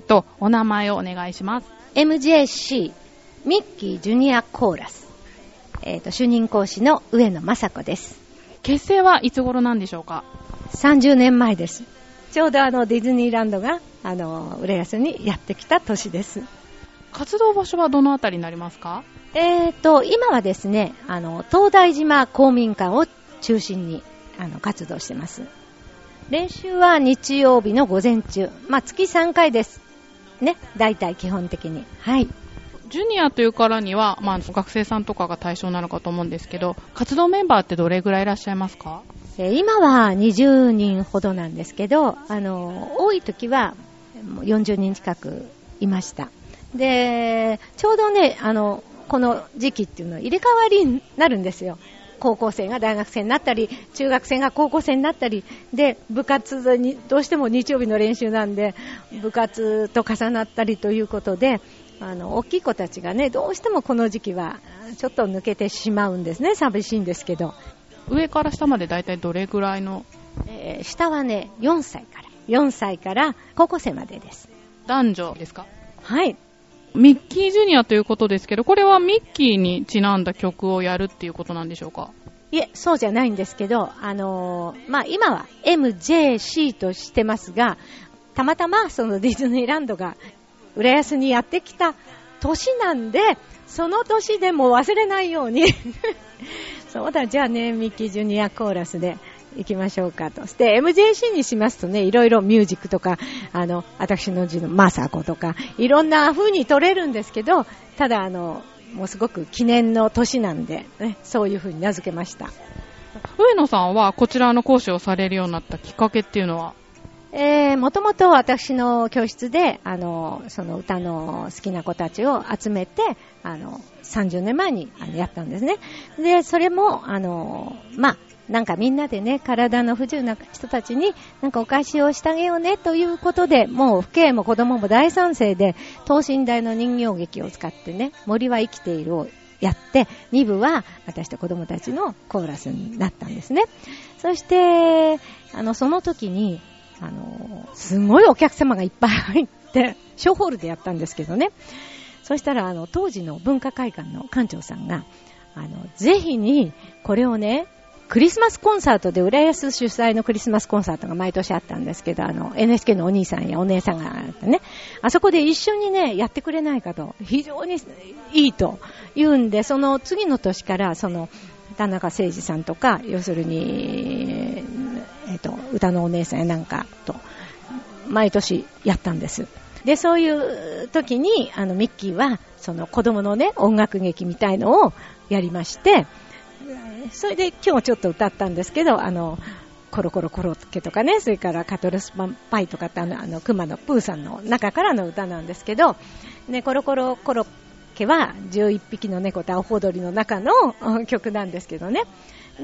とお名前をお願いします。MJC ミッキージュニアコーラス。えっ、と、主任講師の上野雅子です。結成はいつ頃なんでしょうか？30年前です。ちょうどあのディズニーランドが、あの、浦安にやってきた年です。活動場所はどのあたりになりますか？えっ、と、今はですね、あの、東大島公民館を中心に、あの、活動してます。練習は日曜日の午前中。まあ、月3回です。ね、大体基本的に。はい。ジュニアというからには、まあ、学生さんとかが対象なのかと思うんですけど、活動メンバーってどれぐらいいらっしゃいますか？えー今は20人ほどなんですけど、あの、多い時はもう40人近くいました。で、ちょうどね、あの、この時期っていうのは入れ替わりになるんですよ。高校生が大学生になったり、中学生が高校生になったり、で、部活に、どうしても日曜日の練習なんで、部活と重なったりということで、あの、大きい子たちがね、どうしてもこの時期は、ちょっと抜けてしまうんですね。寂しいんですけど。上から下まで大体どれぐらいの？えー下はね、4歳から。4歳から高校生までです。男女ですか？はい。ミッキージュニアということですけど、これはミッキーにちなんだ曲をやるっていうことなんでしょうか？いえ、そうじゃないんですけど、あのーまあ、今は MJC としてますが、たまたまそのディズニーランドが浦安にやってきた年なんで、その年でも忘れないように、そうだ、じゃあね、ミッキージュニアコーラスで。行きましょうかと。して、MJC にしますとね、いろいろミュージックとか、あの、私の字のマサコとか、いろんな風に取れるんですけど、ただあの、もうすごく記念の年なんで、ね、そういう風に名付けました。上野さんはこちらの講師をされるようになったきっかけっていうのは？えー、もともと私の教室で、あの、その歌の好きな子たちを集めて、あの、30年前にあのやったんですね。で、それも、あの、まあ、なんかみんなでね、体の不自由な人たちに、なんかお返しをしてあげようね、ということで、もう、父兄も子供も大賛成で、等身大の人形劇を使ってね、森は生きているをやって、2部は私と子供たちのコーラスになったんですね。そして、あの、その時に、あの、すごいお客様がいっぱい入って、ショーホールでやったんですけどね。そしたら、あの、当時の文化会館の館長さんが、あの、ぜひに、これをね、クリスマスコンサートで、浦安主催のクリスマスコンサートが毎年あったんですけど、あの、NHK のお兄さんやお姉さんがね、あそこで一緒にね、やってくれないかと、非常にいいと言うんで、その次の年から、その、田中誠二さんとか、要するに、えっ、と、歌のお姉さんやなんかと、毎年やったんです。で、そういう時に、あの、ミッキーは、その子供のね、音楽劇みたいのをやりまして、それで今日ちょっと歌ったんですけど、あの、コロコロコロッケとかね、それからカトルスパンパイとかってあの、あの、熊のプーさんの中からの歌なんですけど、ね、コロコロコロッケは11匹の猫とアホ踊りの中の 曲なんですけどね。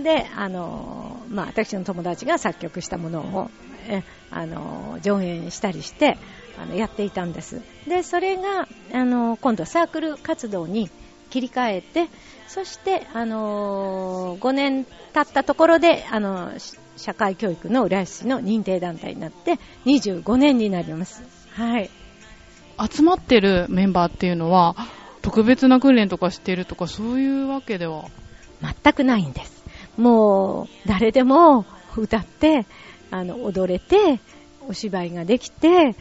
で、あの、まあ、私の友達が作曲したものを、えあの、上演したりして、あの、やっていたんです。で、それが、あの、今度サークル活動に切り替えて、そして、あの5年経ったところで、あの、し社会教育の浦安市の認定団体になって、25年になります。はい。集まってるメンバーっていうのは特別な訓練とかしてるとかそういうわけでは？全くないんです。もう、誰でも歌って、あの、踊れて、お芝居ができて、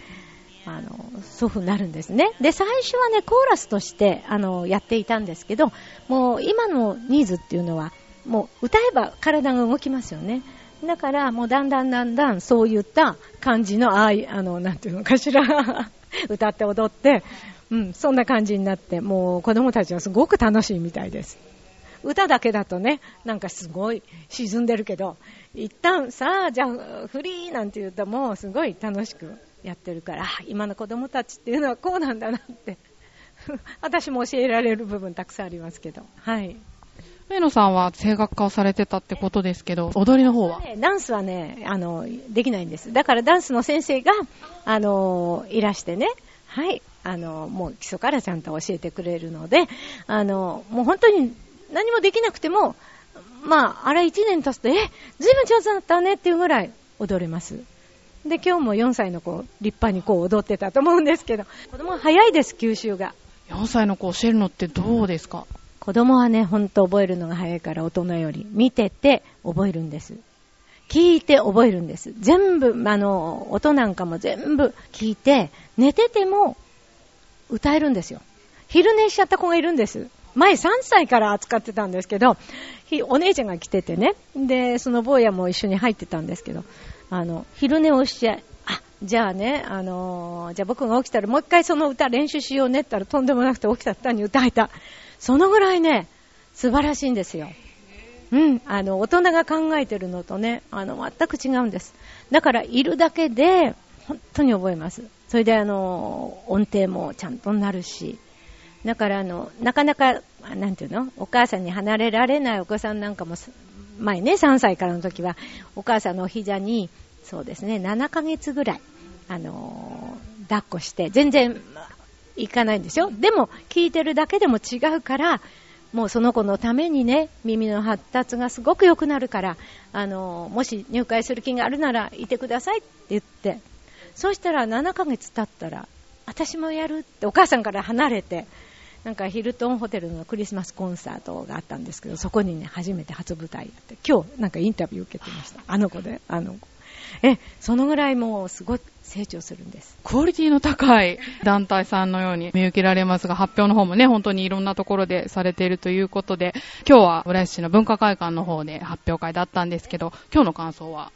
あの、そういう風になるんですね。で、最初はね、コーラスとして、あの、やっていたんですけど、もう今のニーズっていうのは、もう歌えば体が動きますよね。だから、もうだんだんだんだんそういった感じの、ああい、あの、なんていうのかしら、歌って踊って、うん、そんな感じになって、もう子供たちはすごく楽しいみたいです。歌だけだとね、なんかすごい沈んでるけど、一旦さあ、じゃあフリーなんて言うともうすごい楽しくやってるから、あ 今の子供たちっていうのはこうなんだなって、私も教えられる部分たくさんありますけど、はい。上野さんは声楽家をされてたってことですけど踊りの方は？ねダンスはね、あの、できないんです。だからダンスの先生が、あの、いらしてね、はい、あの、もう基礎からちゃんと教えてくれるので、あの、もう本当に何もできなくても、まあ、あれ1年経つと、え、ずいぶん上手だったねっていうぐらい踊れます。で、今日も4歳の子、立派にこう踊ってたと思うんですけど、子供は早いです、吸収が。4歳の子教えるのってどうですか？子供はね、ほんと覚えるのが早いから大人より。見てて覚えるんです。聞いて覚えるんです。全部、あの、音なんかも全部聞いて、寝てても歌えるんですよ。昼寝しちゃった子がいるんです。前3歳から扱ってたんですけど、お姉ちゃんが来ててね、で、その坊やも一緒に入ってたんですけど、あの、昼寝をして、あ、じゃあね、あのー、じゃあ僕が起きたらもう一回その歌練習しようねって言ったらとんでもなくて起きたったに歌えた。そのぐらいね、素晴らしいんですよ。うん、あの、大人が考えてるのとね、あの、全く違うんです。だから、いるだけで、本当に覚えます。それで、あの、音程もちゃんとなるし、だから、あの、なかなか、なんていうの？お母さんに離れられないお子さんなんかも、前ね、3歳からの時は、お母さんのお膝に、そうですね、7ヶ月ぐらい、あのー、抱っこして、全然、行かないんですよ。でも、聞いてるだけでも違うから、もうその子のためにね、耳の発達がすごく良くなるから、あのー、もし入会する気があるなら、いてくださいって言って、そうしたら7ヶ月経ったら、私もやるってお母さんから離れて、なんかヒルトンホテルのクリスマスコンサートがあったんですけど、そこにね、初めて初舞台やって、今日なんかインタビュー受けてました。あの子で、あの子。え、そのぐらいもうすごい成長するんです。クオリティの高い団体さんのように見受けられますが、発表の方もね、本当にいろんなところでされているということで、今日は浦安市の文化会館の方で発表会だったんですけど、今日の感想は？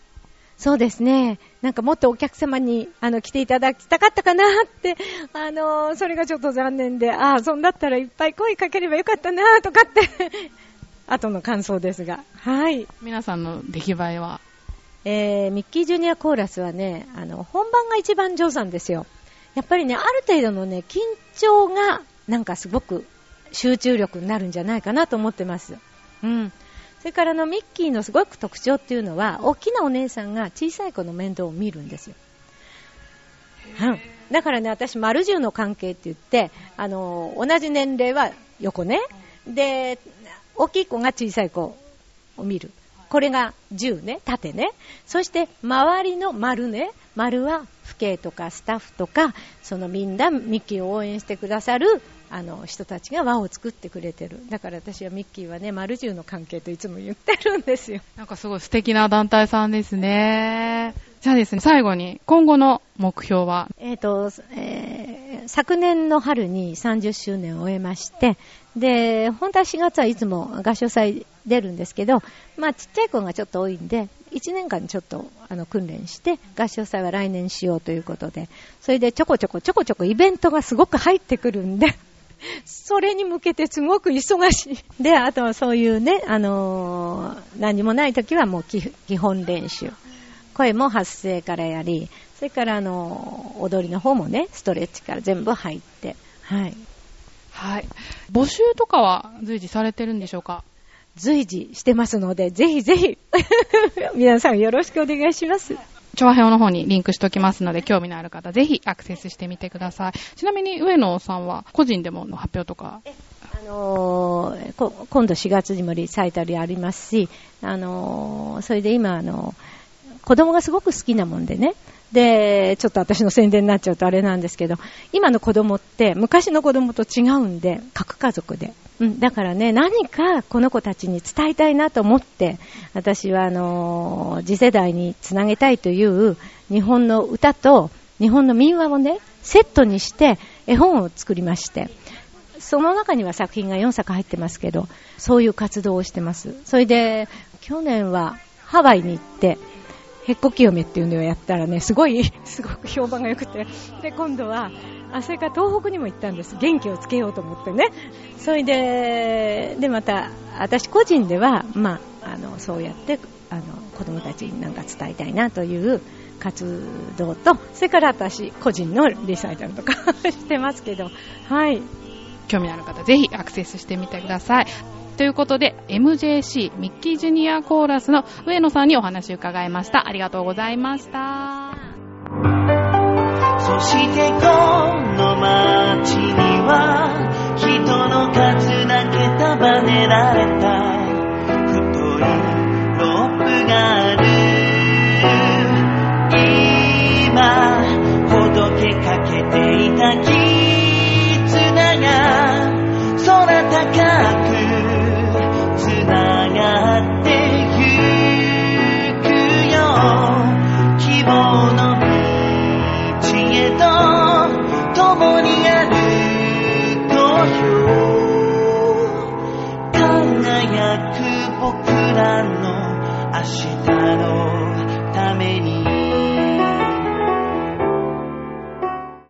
そうですね。なんかもっとお客様に、あの、来ていただきたかったかなって、あの、それがちょっと残念で、ああ、そんだったらいっぱい声かければよかったなとかって 後の感想ですが。はい。皆さんの出来栄えは？えー、ミッキージュニアコーラスはね、あの、本番が一番上手なんですよ。やっぱりね、ある程度のね、緊張が、なんかすごく集中力になるんじゃないかなと思ってます。うん。それからのミッキーのすごく特徴っていうのは、大きなお姉さんが小さい子の面倒を見るんですよ。うん。だからね、私、丸十の関係って言って、あの、同じ年齢は横ね。で、大きい子が小さい子を見る。これが10ね、縦ね。そして、周りの丸ね。丸は、父兄とかスタッフとか、そのみんなミッキーを応援してくださるあの人たちが輪を作ってくれてる。だから私はミッキーはね丸十の関係といつも言ってるんですよ。なんかすごい素敵な団体さんですね。じゃあですね最後に今後の目標は？えっ、ー、と、えー、昨年の春に30周年を終えましてで本当は4月はいつも合唱祭出るんですけどまあちっちゃい子がちょっと多いんで1年間ちょっとあの訓練して合唱祭は来年しようということでそれでちょこちょこちょこちょこイベントがすごく入ってくるんでそれに向けてすごく忙しい。で、あとはそういうね、あのー、何もない時はもう基本練習。声も発声からやり、それからあのー、踊りの方もね、ストレッチから全部入って、はい。はい。募集とかは随時されてるんでしょうか？随時してますので、ぜひぜひ 皆さんよろしくお願いします。調和表の方にリンクしておきますので、興味のある方、ぜひアクセスしてみてください。ちなみに、上野さんは、個人でもの発表とか？あのー、今度4月にもリサイタルありますし、あのー、それで今、あのー、子供がすごく好きなもんでね、で、ちょっと私の宣伝になっちゃうとあれなんですけど、今の子供って昔の子供と違うんで、核家族で。うん、だからね、何かこの子たちに伝えたいなと思って、私はあのー、次世代につなげたいという日本の歌と日本の民話をね、セットにして絵本を作りまして、その中には作品が4作入ってますけど、そういう活動をしてます。それで、去年はハワイに行って、へっこ清めっていうのをやったらね、すごい、すごく評判が良くて、で、今度は、あ、それから東北にも行ったんです。元気をつけようと思ってね。それで、で、また、私個人では、まあ、あの、そうやって、あの、子供たちになんか伝えたいなという活動と、それから私、個人のリサイタルとか してますけど、はい。興味ある方、ぜひアクセスしてみてください。ということで、MJC ミッキージュニアコーラスの上野さんにお話を伺いました。ありがとうございました。そしてこの街には人の数だけ束ねられた